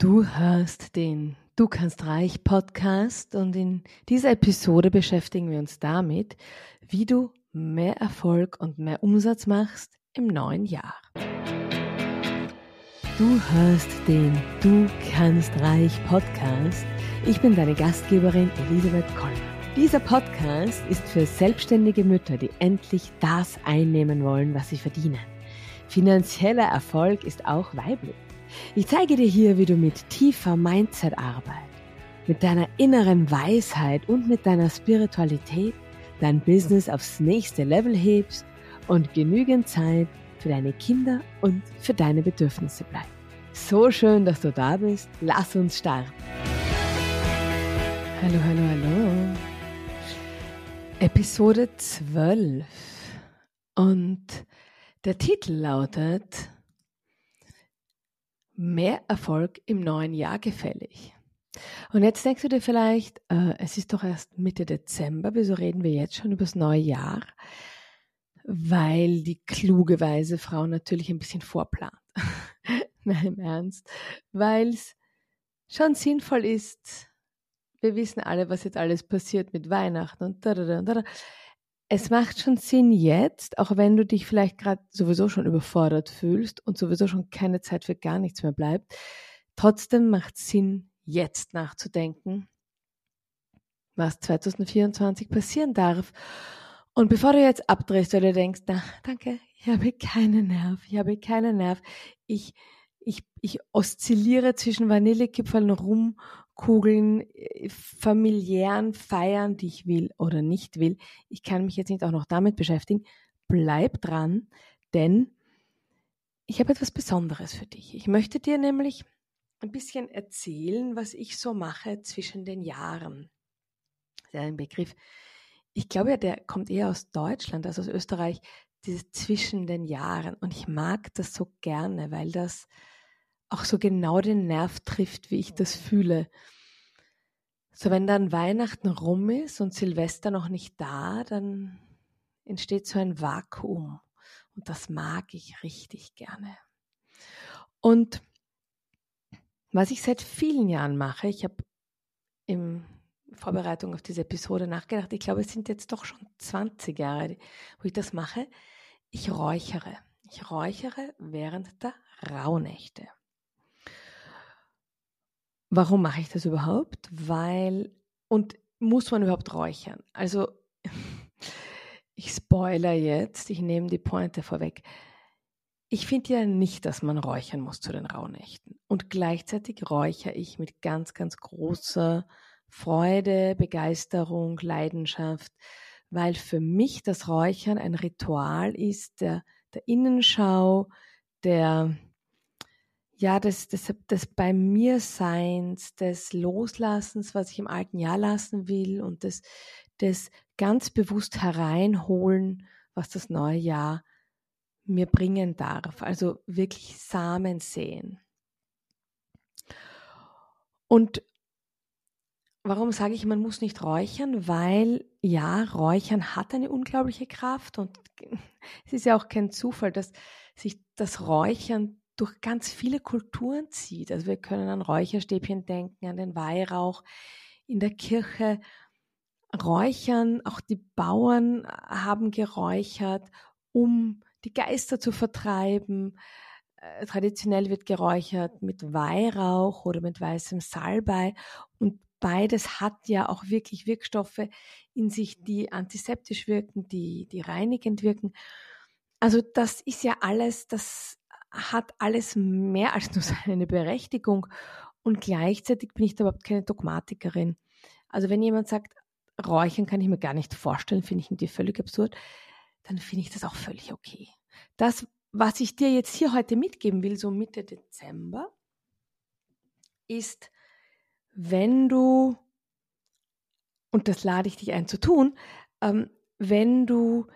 Du hörst den Du kannst reich Podcast und in dieser Episode beschäftigen wir uns damit, wie du mehr Erfolg und mehr Umsatz machst im neuen Jahr. Du hörst den Du kannst reich Podcast. Ich bin deine Gastgeberin Elisabeth Koller. Dieser Podcast ist für selbstständige Mütter, die endlich das einnehmen wollen, was sie verdienen. Finanzieller Erfolg ist auch weiblich. Ich zeige dir hier, wie du mit tiefer Mindset-Arbeit, mit deiner inneren Weisheit und mit deiner Spiritualität dein Business aufs nächste Level hebst und genügend Zeit für deine Kinder und für deine Bedürfnisse bleibt. So schön, dass du da bist. Lass uns starten. Hallo, hallo, hallo. Episode 12. Und der Titel lautet mehr Erfolg im neuen Jahr gefällig. Und jetzt denkst du dir vielleicht, äh, es ist doch erst Mitte Dezember, wieso reden wir jetzt schon über das neue Jahr? Weil die kluge, weise Frau natürlich ein bisschen vorplant. Nein, im Ernst. Weil es schon sinnvoll ist, wir wissen alle, was jetzt alles passiert mit Weihnachten und da, da, da, da es macht schon Sinn jetzt, auch wenn du dich vielleicht gerade sowieso schon überfordert fühlst und sowieso schon keine Zeit für gar nichts mehr bleibt. Trotzdem macht Sinn, jetzt nachzudenken, was 2024 passieren darf. Und bevor du jetzt abdrehst, du denkst, na, danke, ich habe keinen Nerv, ich habe keinen Nerv, ich, ich, ich oszilliere zwischen Vanillekipferln rum Kugeln, äh, familiären Feiern, die ich will oder nicht will. Ich kann mich jetzt nicht auch noch damit beschäftigen. Bleib dran, denn ich habe etwas Besonderes für dich. Ich möchte dir nämlich ein bisschen erzählen, was ich so mache zwischen den Jahren. Das ist ein Begriff. Ich glaube ja, der kommt eher aus Deutschland als aus Österreich, dieses zwischen den Jahren. Und ich mag das so gerne, weil das auch so genau den Nerv trifft, wie ich das fühle. So, wenn dann Weihnachten rum ist und Silvester noch nicht da, dann entsteht so ein Vakuum. Und das mag ich richtig gerne. Und was ich seit vielen Jahren mache, ich habe in Vorbereitung auf diese Episode nachgedacht, ich glaube, es sind jetzt doch schon 20 Jahre, wo ich das mache. Ich räuchere. Ich räuchere während der Rauhnächte. Warum mache ich das überhaupt? Weil, und muss man überhaupt räuchern? Also, ich spoiler jetzt, ich nehme die Pointe vorweg. Ich finde ja nicht, dass man räuchern muss zu den Rauhnächten. Und gleichzeitig räuchere ich mit ganz, ganz großer Freude, Begeisterung, Leidenschaft, weil für mich das Räuchern ein Ritual ist der, der Innenschau, der, ja, des, des, des bei mir Seins, des Loslassens, was ich im alten Jahr lassen will und des, des ganz bewusst hereinholen, was das neue Jahr mir bringen darf. Also wirklich Samen sehen. Und warum sage ich, man muss nicht räuchern? Weil ja, Räuchern hat eine unglaubliche Kraft und es ist ja auch kein Zufall, dass sich das Räuchern durch ganz viele Kulturen zieht. Also wir können an Räucherstäbchen denken, an den Weihrauch in der Kirche. Räuchern, auch die Bauern haben geräuchert, um die Geister zu vertreiben. Äh, traditionell wird geräuchert mit Weihrauch oder mit weißem Salbei und beides hat ja auch wirklich Wirkstoffe in sich, die antiseptisch wirken, die, die reinigend wirken. Also das ist ja alles, das hat alles mehr als nur seine Berechtigung und gleichzeitig bin ich da überhaupt keine Dogmatikerin. Also wenn jemand sagt, Räuchern kann ich mir gar nicht vorstellen, finde ich irgendwie völlig absurd, dann finde ich das auch völlig okay. Das, was ich dir jetzt hier heute mitgeben will, so Mitte Dezember, ist, wenn du, und das lade ich dich ein zu tun, ähm, wenn du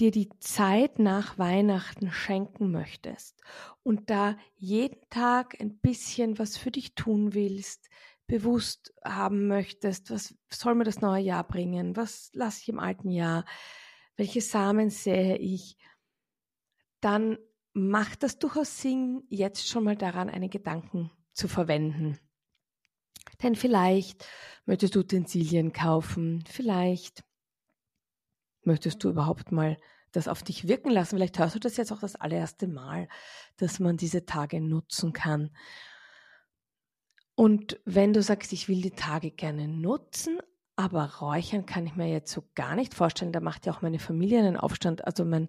dir die Zeit nach Weihnachten schenken möchtest und da jeden Tag ein bisschen was für dich tun willst, bewusst haben möchtest, was soll mir das neue Jahr bringen, was lasse ich im alten Jahr, welche Samen sähe ich, dann macht das durchaus Sinn, jetzt schon mal daran einen Gedanken zu verwenden. Denn vielleicht möchtest du Utensilien kaufen, vielleicht möchtest du überhaupt mal das auf dich wirken lassen. Vielleicht hörst du das jetzt auch das allererste Mal, dass man diese Tage nutzen kann. Und wenn du sagst, ich will die Tage gerne nutzen, aber räuchern kann ich mir jetzt so gar nicht vorstellen. Da macht ja auch meine Familie einen Aufstand. Also mein,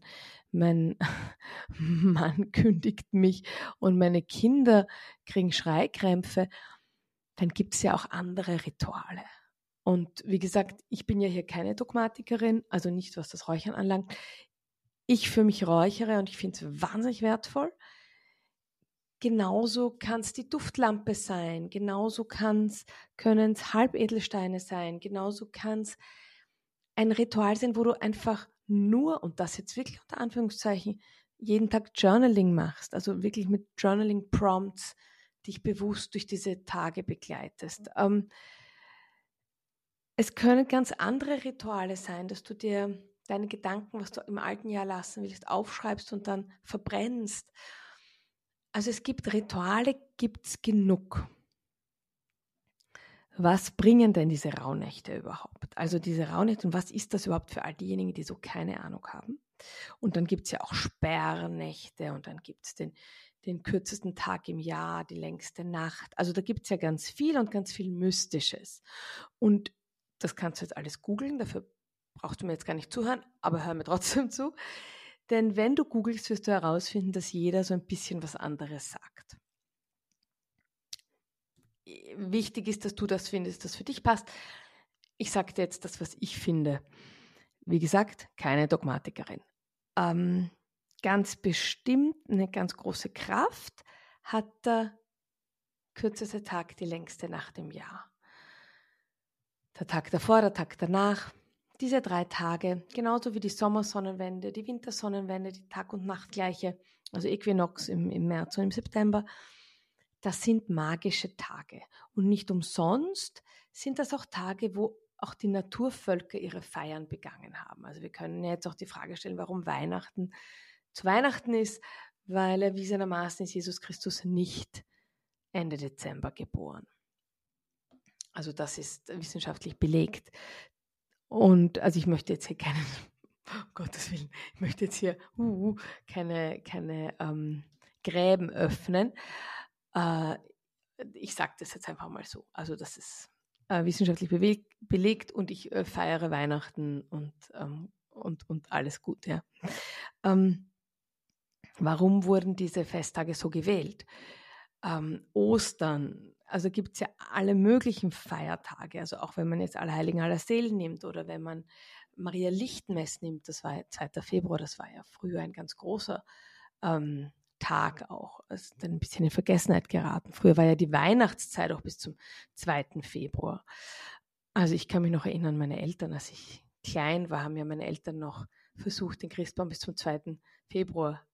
mein Mann kündigt mich und meine Kinder kriegen Schreikrämpfe. Dann gibt es ja auch andere Rituale. Und wie gesagt, ich bin ja hier keine Dogmatikerin, also nicht was das Räuchern anlangt. Ich für mich räuchere und ich finde es wahnsinnig wertvoll. Genauso kann es die Duftlampe sein, genauso können es Halbedelsteine sein, genauso kann es ein Ritual sein, wo du einfach nur, und das jetzt wirklich unter Anführungszeichen, jeden Tag Journaling machst, also wirklich mit Journaling-Prompts dich bewusst durch diese Tage begleitest. Ähm, es können ganz andere Rituale sein, dass du dir deine Gedanken, was du im alten Jahr lassen willst, aufschreibst und dann verbrennst also es gibt Rituale, gibt es genug. Was bringen denn diese Rauhnächte überhaupt? Also diese Rauhnächte und was ist das überhaupt für all diejenigen, die so keine Ahnung haben? Und dann gibt es ja auch Sperrnächte und dann gibt es den, den kürzesten Tag im Jahr, die längste Nacht. Also da gibt es ja ganz viel und ganz viel Mystisches. Und das kannst du jetzt alles googeln, dafür brauchst du mir jetzt gar nicht zuhören, aber hör mir trotzdem zu. Denn wenn du googelst, wirst du herausfinden, dass jeder so ein bisschen was anderes sagt. Wichtig ist, dass du das findest, das für dich passt. Ich sage dir jetzt das, was ich finde. Wie gesagt, keine Dogmatikerin. Ähm, ganz bestimmt eine ganz große Kraft hat der kürzeste Tag die längste Nacht im Jahr. Der Tag davor, der Tag danach, diese drei Tage, genauso wie die Sommersonnenwende, die Wintersonnenwende, die Tag- und Nachtgleiche, also Äquinox im, im März und im September, das sind magische Tage. Und nicht umsonst sind das auch Tage, wo auch die Naturvölker ihre Feiern begangen haben. Also wir können jetzt auch die Frage stellen, warum Weihnachten zu Weihnachten ist, weil erwiesenermaßen ist Jesus Christus nicht Ende Dezember geboren. Also das ist wissenschaftlich belegt. Und also ich möchte jetzt hier keinen, um Gottes Willen, ich möchte jetzt hier uh, keine, keine ähm, Gräben öffnen. Äh, ich sage das jetzt einfach mal so. Also das ist äh, wissenschaftlich belegt und ich äh, feiere Weihnachten und, ähm, und, und alles gut. Ja. Ähm, warum wurden diese Festtage so gewählt? Ähm, Ostern, also gibt es ja alle möglichen Feiertage, also auch wenn man jetzt Allerheiligen aller Seelen nimmt oder wenn man Maria Lichtmess nimmt, das war ja 2. Februar, das war ja früher ein ganz großer ähm, Tag auch, ist dann ein bisschen in Vergessenheit geraten. Früher war ja die Weihnachtszeit auch bis zum 2. Februar. Also ich kann mich noch erinnern, meine Eltern, als ich klein war, haben ja meine Eltern noch versucht, den Christbaum bis zum 2. Februar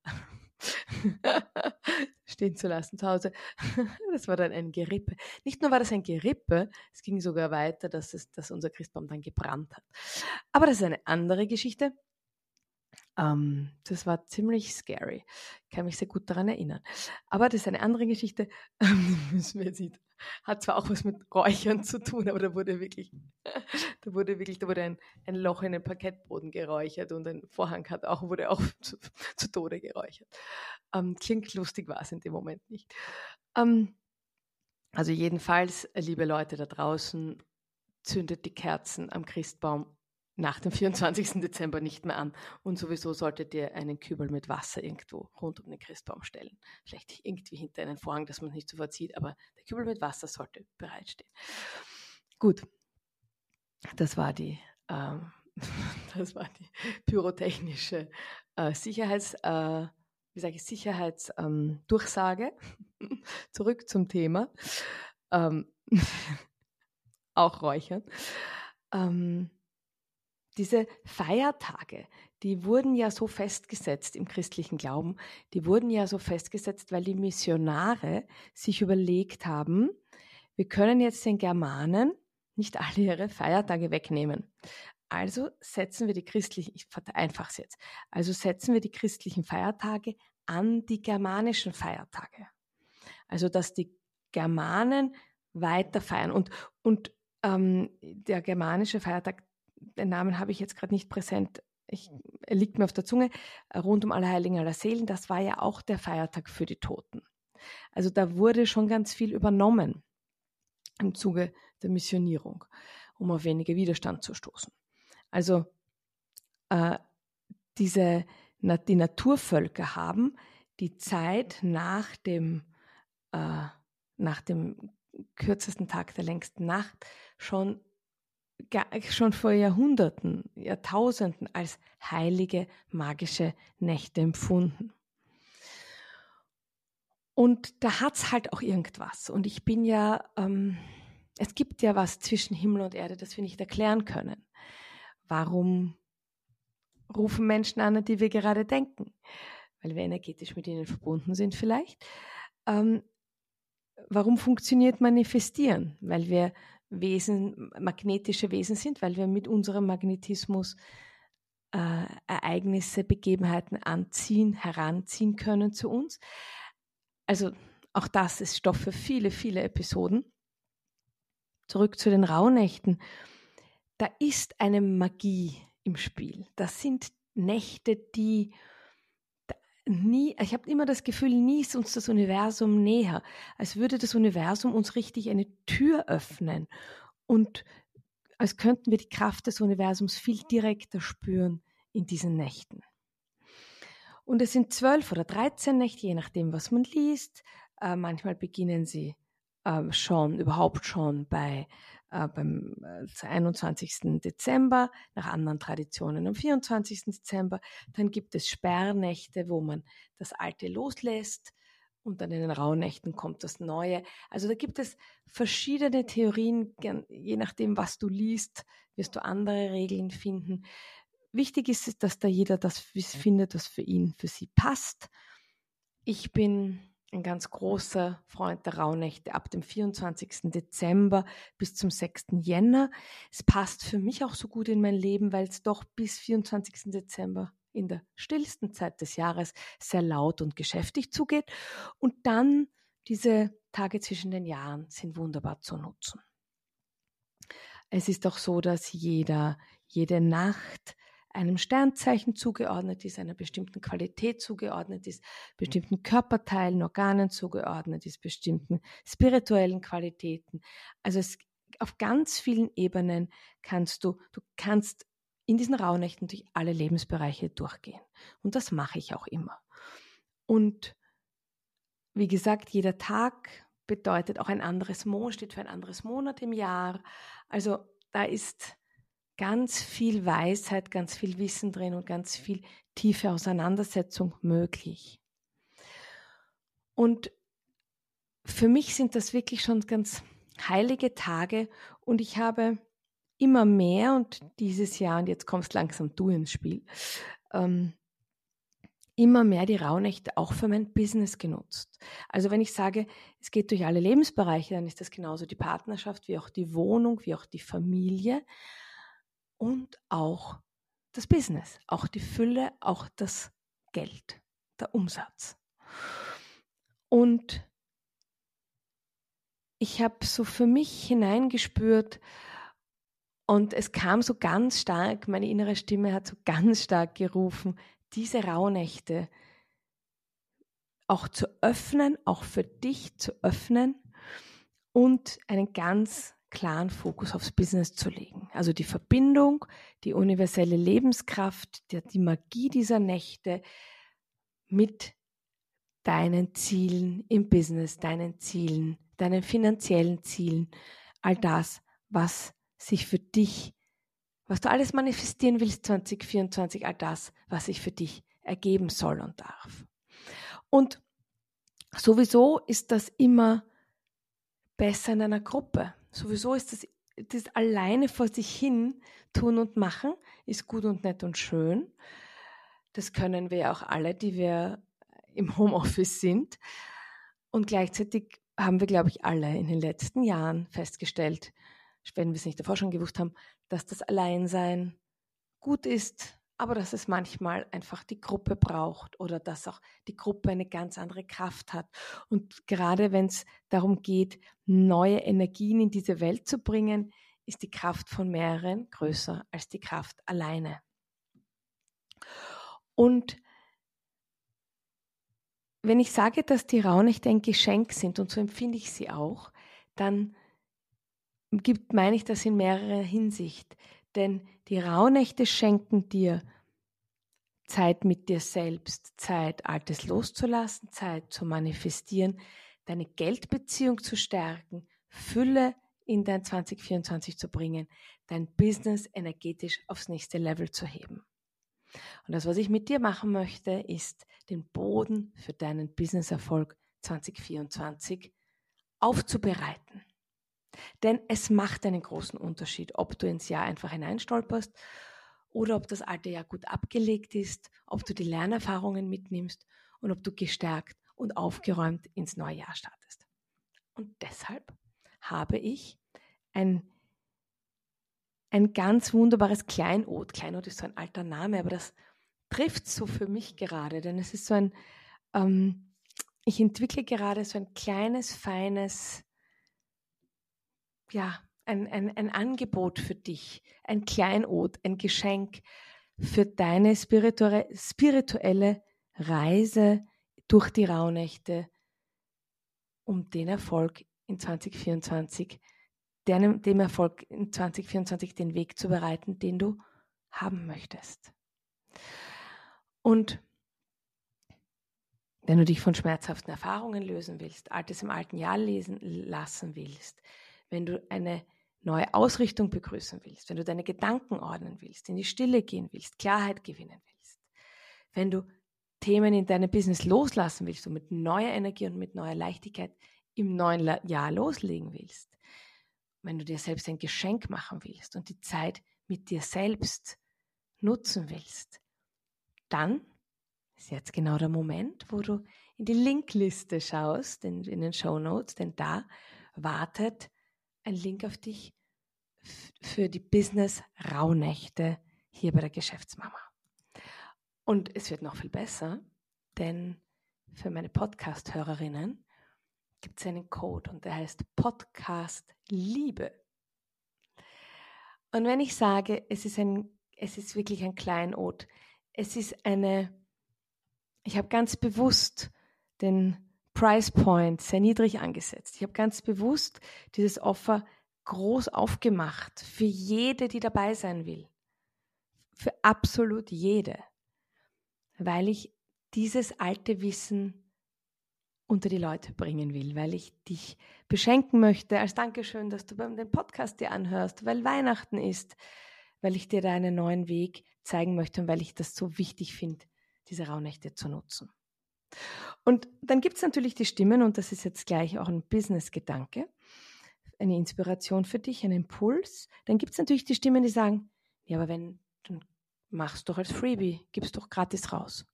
stehen zu lassen zu Hause. Das war dann ein Gerippe. Nicht nur war das ein Gerippe, es ging sogar weiter, dass, es, dass unser Christbaum dann gebrannt hat. Aber das ist eine andere Geschichte. Ähm, das war ziemlich scary. Ich kann mich sehr gut daran erinnern. Aber das ist eine andere Geschichte. müssen wir jetzt nicht hat zwar auch was mit Räuchern zu tun, aber da wurde wirklich, da wurde wirklich, da wurde ein, ein Loch in den Parkettboden geräuchert und ein Vorhang hat auch, wurde auch zu, zu Tode geräuchert. Ähm, klingt lustig, war es in dem Moment nicht. Ähm, also jedenfalls, liebe Leute da draußen, zündet die Kerzen am Christbaum nach dem 24. Dezember nicht mehr an. Und sowieso solltet ihr einen Kübel mit Wasser irgendwo rund um den Christbaum stellen. Vielleicht irgendwie hinter einen Vorhang, dass man es nicht sofort sieht, aber der Kübel mit Wasser sollte bereitstehen. Gut, das war die, äh, das war die pyrotechnische äh, Sicherheits, äh, wie sage ich, Sicherheitsdurchsage. Ähm, Zurück zum Thema. Ähm, auch Räuchern. Ähm, diese Feiertage, die wurden ja so festgesetzt im christlichen Glauben, die wurden ja so festgesetzt, weil die Missionare sich überlegt haben, wir können jetzt den Germanen nicht alle ihre Feiertage wegnehmen. Also setzen wir die christlichen, ich vereinfache es jetzt, also setzen wir die christlichen Feiertage an die germanischen Feiertage. Also dass die Germanen weiter feiern. Und, und ähm, der germanische Feiertag, den Namen habe ich jetzt gerade nicht präsent, ich, er liegt mir auf der Zunge, rund um Allerheiligen aller Seelen, das war ja auch der Feiertag für die Toten. Also da wurde schon ganz viel übernommen im Zuge der Missionierung, um auf weniger Widerstand zu stoßen. Also äh, diese, die Naturvölker haben die Zeit nach dem, äh, nach dem kürzesten Tag der längsten Nacht schon, schon vor Jahrhunderten, Jahrtausenden als heilige magische Nächte empfunden. Und da hat es halt auch irgendwas. Und ich bin ja, ähm, es gibt ja was zwischen Himmel und Erde, das wir nicht erklären können. Warum rufen Menschen an, an die wir gerade denken? Weil wir energetisch mit ihnen verbunden sind vielleicht. Ähm, warum funktioniert Manifestieren? Weil wir Wesen, magnetische Wesen sind, weil wir mit unserem Magnetismus äh, Ereignisse, Begebenheiten anziehen, heranziehen können zu uns. Also auch das ist Stoff für viele, viele Episoden. Zurück zu den Rauhnächten. Da ist eine Magie im Spiel. Das sind Nächte, die nie, ich habe immer das Gefühl, nie ist uns das Universum näher, als würde das Universum uns richtig eine Tür öffnen und als könnten wir die Kraft des Universums viel direkter spüren in diesen Nächten. Und es sind zwölf oder dreizehn Nächte, je nachdem, was man liest. Äh, manchmal beginnen sie äh, schon, überhaupt schon bei äh, beim äh, 21. Dezember, nach anderen Traditionen am 24. Dezember. Dann gibt es Sperrnächte, wo man das Alte loslässt und dann in den Rauhnächten kommt das Neue. Also da gibt es verschiedene Theorien, je nachdem, was du liest, wirst du andere Regeln finden. Wichtig ist es, dass da jeder das findet, was für ihn, für sie passt. Ich bin ein ganz großer Freund der Rauhnächte ab dem 24. Dezember bis zum 6. Jänner. Es passt für mich auch so gut in mein Leben, weil es doch bis 24. Dezember in der stillsten Zeit des Jahres sehr laut und geschäftig zugeht. Und dann diese Tage zwischen den Jahren sind wunderbar zu nutzen. Es ist auch so, dass jeder, jede Nacht einem Sternzeichen zugeordnet ist, einer bestimmten Qualität zugeordnet ist, bestimmten Körperteilen, Organen zugeordnet ist, bestimmten spirituellen Qualitäten. Also es, auf ganz vielen Ebenen kannst du, du kannst in diesen Rauhnächten durch alle Lebensbereiche durchgehen. Und das mache ich auch immer. Und wie gesagt, jeder Tag bedeutet auch ein anderes Monat, steht für ein anderes Monat im Jahr. Also da ist ganz viel Weisheit, ganz viel Wissen drin und ganz viel tiefe Auseinandersetzung möglich. Und für mich sind das wirklich schon ganz heilige Tage und ich habe immer mehr und dieses Jahr, und jetzt kommst langsam du ins Spiel, ähm, immer mehr die Rauhnächte auch für mein Business genutzt. Also wenn ich sage, es geht durch alle Lebensbereiche, dann ist das genauso die Partnerschaft wie auch die Wohnung, wie auch die Familie und auch das Business, auch die Fülle, auch das Geld, der Umsatz. Und ich habe so für mich hineingespürt und es kam so ganz stark, meine innere Stimme hat so ganz stark gerufen, diese Rauhnächte auch zu öffnen, auch für dich zu öffnen und einen ganz klaren Fokus aufs Business zu legen. Also die Verbindung, die universelle Lebenskraft, die, Magie dieser Nächte mit deinen Zielen im Business, deinen Zielen, deinen finanziellen Zielen, all das, was sich für dich, was du alles manifestieren willst 2024, all das, was sich für dich ergeben soll und darf. Und sowieso ist das immer besser in einer Gruppe sowieso ist das, das alleine vor sich hin tun und machen, ist gut und nett und schön. Das können wir auch alle, die wir im Homeoffice sind. Und gleichzeitig haben wir, glaube ich, alle in den letzten Jahren festgestellt, wenn wir es nicht davor schon gewusst haben, dass das Alleinsein gut ist, aber dass es manchmal einfach die Gruppe braucht oder dass auch die Gruppe eine ganz andere Kraft hat. Und gerade wenn es darum geht, neue Energien in diese Welt zu bringen, ist die Kraft von mehreren größer als die Kraft alleine. Und wenn ich sage, dass die Rauhnächte ein Geschenk sind, und so empfinde ich sie auch, dann gibt, meine ich das in mehrerer Hinsicht. Denn die Rauhnächte schenken dir Zeit mit dir selbst, Zeit, Altes loszulassen, Zeit zu manifestieren, deine Geldbeziehung zu stärken, Fülle in dein 2024 zu bringen, dein Business energetisch aufs nächste Level zu heben. Und das, was ich mit dir machen möchte, ist den Boden für deinen Businesserfolg 2024 aufzubereiten. Denn es macht einen großen Unterschied, ob du ins Jahr einfach hineinstolperst oder ob das alte Jahr gut abgelegt ist, ob du die Lernerfahrungen mitnimmst und ob du gestärkt und aufgeräumt ins neue Jahr startest. Und deshalb habe ich ein, ein ganz wunderbares Kleinod. Kleinod ist so ein alter Name, aber das trifft so für mich gerade, denn es ist so ein, ähm, ich entwickle gerade so ein kleines, feines, ja, ein, ein, ein Angebot für dich, ein Kleinod, ein Geschenk für deine spirituelle Reise durch die Rauhnächte, um den Erfolg in 2024, dem, dem Erfolg in 2024 den Weg zu bereiten, den du haben möchtest. Und wenn du dich von schmerzhaften Erfahrungen lösen willst, Altes im alten Jahr lesen lassen willst, wenn du eine neue Ausrichtung begrüßen willst, wenn du deine Gedanken ordnen willst, in die Stille gehen willst, Klarheit gewinnen willst, wenn du Themen in deinem Business loslassen willst und mit neuer Energie und mit neuer Leichtigkeit im neuen Jahr loslegen willst, wenn du dir selbst ein Geschenk machen willst und die Zeit mit dir selbst nutzen willst, dann ist jetzt genau der Moment, wo du in die Linkliste schaust, in, in den Show Notes, denn da wartet ein Link auf dich für die Business Rauhnächte hier bei der Geschäftsmama. Und es wird noch viel besser, denn für meine Podcast-Hörerinnen gibt es einen Code und der heißt Podcast Liebe. Und wenn ich sage, es ist ein, es ist wirklich ein Kleinod, es ist eine, ich habe ganz bewusst den Price Point sehr niedrig angesetzt. Ich habe ganz bewusst dieses Offer groß aufgemacht für jede, die dabei sein will. Für absolut jede. Weil ich dieses alte Wissen unter die Leute bringen will, weil ich dich beschenken möchte als Dankeschön, dass du beim Podcast dir anhörst, weil Weihnachten ist, weil ich dir da einen neuen Weg zeigen möchte und weil ich das so wichtig finde, diese Rauhnächte zu nutzen. Und dann gibt es natürlich die Stimmen, und das ist jetzt gleich auch ein Business-Gedanke, eine Inspiration für dich, ein Impuls. Dann gibt es natürlich die Stimmen, die sagen, ja, aber wenn, dann machst doch als Freebie, gibst doch gratis raus.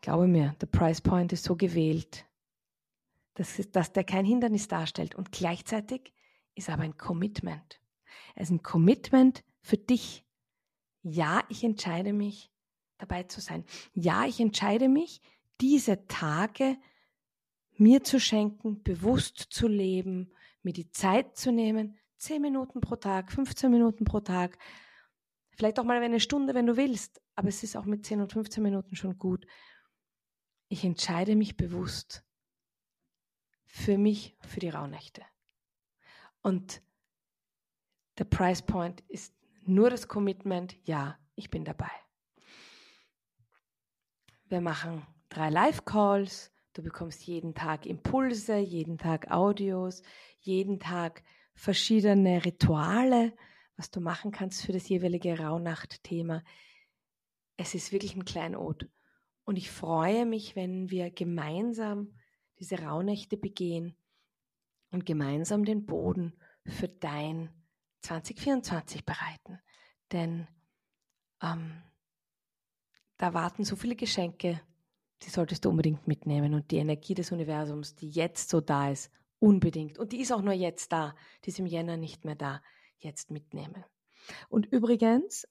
Glaube mir, der Price Point ist so gewählt, dass, dass der kein Hindernis darstellt und gleichzeitig ist aber ein Commitment. Es ist ein Commitment für dich. Ja, ich entscheide mich, dabei zu sein. Ja, ich entscheide mich, diese Tage mir zu schenken, bewusst zu leben, mir die Zeit zu nehmen, 10 Minuten pro Tag, 15 Minuten pro Tag, vielleicht auch mal eine Stunde, wenn du willst, aber es ist auch mit 10 und 15 Minuten schon gut. Ich entscheide mich bewusst für mich, für die Rauhnächte. Und der Price Point ist nur das Commitment, ja, ich bin dabei. Wir machen drei Live-Calls. Du bekommst jeden Tag Impulse, jeden Tag Audios, jeden Tag verschiedene Rituale, was du machen kannst für das jeweilige Rauhnacht-Thema. Es ist wirklich ein Kleinod. Und ich freue mich, wenn wir gemeinsam diese Rauhnächte begehen und gemeinsam den Boden für dein 2024 bereiten. Denn ähm, da warten so viele Geschenke, die solltest du unbedingt mitnehmen. Und die Energie des Universums, die jetzt so da ist, unbedingt. Und die ist auch nur jetzt da, die ist im Jänner nicht mehr da, jetzt mitnehmen. Und übrigens,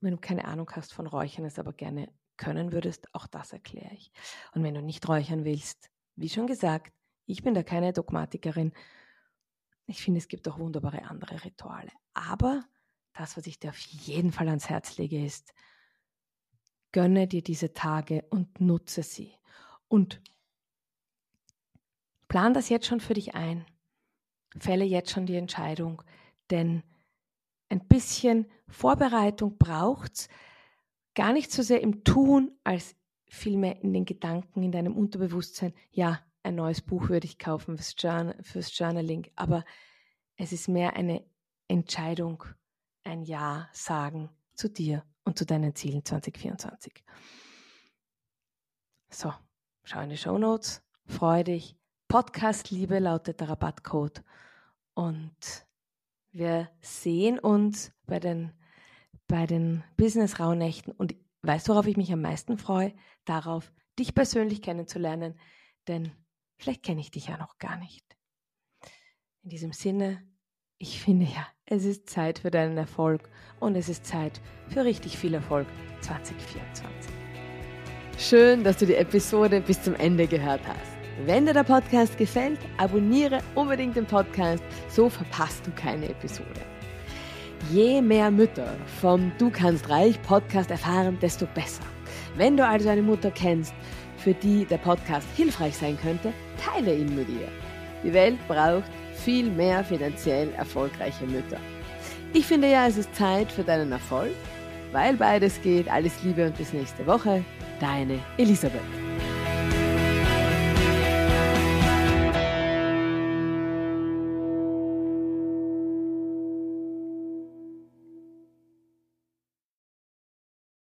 wenn du keine Ahnung hast von Räuchern, es aber gerne können würdest, auch das erkläre ich. Und wenn du nicht räuchern willst, wie schon gesagt, ich bin da keine Dogmatikerin. Ich finde, es gibt auch wunderbare andere Rituale. Aber das, was ich dir auf jeden Fall ans Herz lege, ist, gönne dir diese Tage und nutze sie. Und plan das jetzt schon für dich ein. Fälle jetzt schon die Entscheidung, denn ein bisschen Vorbereitung braucht's, gar nicht so sehr im Tun, als vielmehr in den Gedanken, in deinem Unterbewusstsein. Ja, ein neues Buch würde ich kaufen fürs, Journal, fürs Journaling, aber es ist mehr eine Entscheidung, ein Ja sagen zu dir und zu deinen Zielen 2024. So, schau in die Show Notes, freue dich. Podcast Liebe lautet der Rabattcode und wir sehen uns bei den, bei den Business-Rauhnächten und weißt du, worauf ich mich am meisten freue? Darauf, dich persönlich kennenzulernen, denn vielleicht kenne ich dich ja noch gar nicht. In diesem Sinne, ich finde ja, es ist Zeit für deinen Erfolg und es ist Zeit für richtig viel Erfolg 2024. Schön, dass du die Episode bis zum Ende gehört hast. Wenn dir der Podcast gefällt, abonniere unbedingt den Podcast, so verpasst du keine Episode. Je mehr Mütter vom Du kannst reich Podcast erfahren, desto besser. Wenn du also eine Mutter kennst, für die der Podcast hilfreich sein könnte, teile ihn mit ihr. Die Welt braucht viel mehr finanziell erfolgreiche Mütter. Ich finde ja, es ist Zeit für deinen Erfolg, weil beides geht. Alles Liebe und bis nächste Woche. Deine Elisabeth.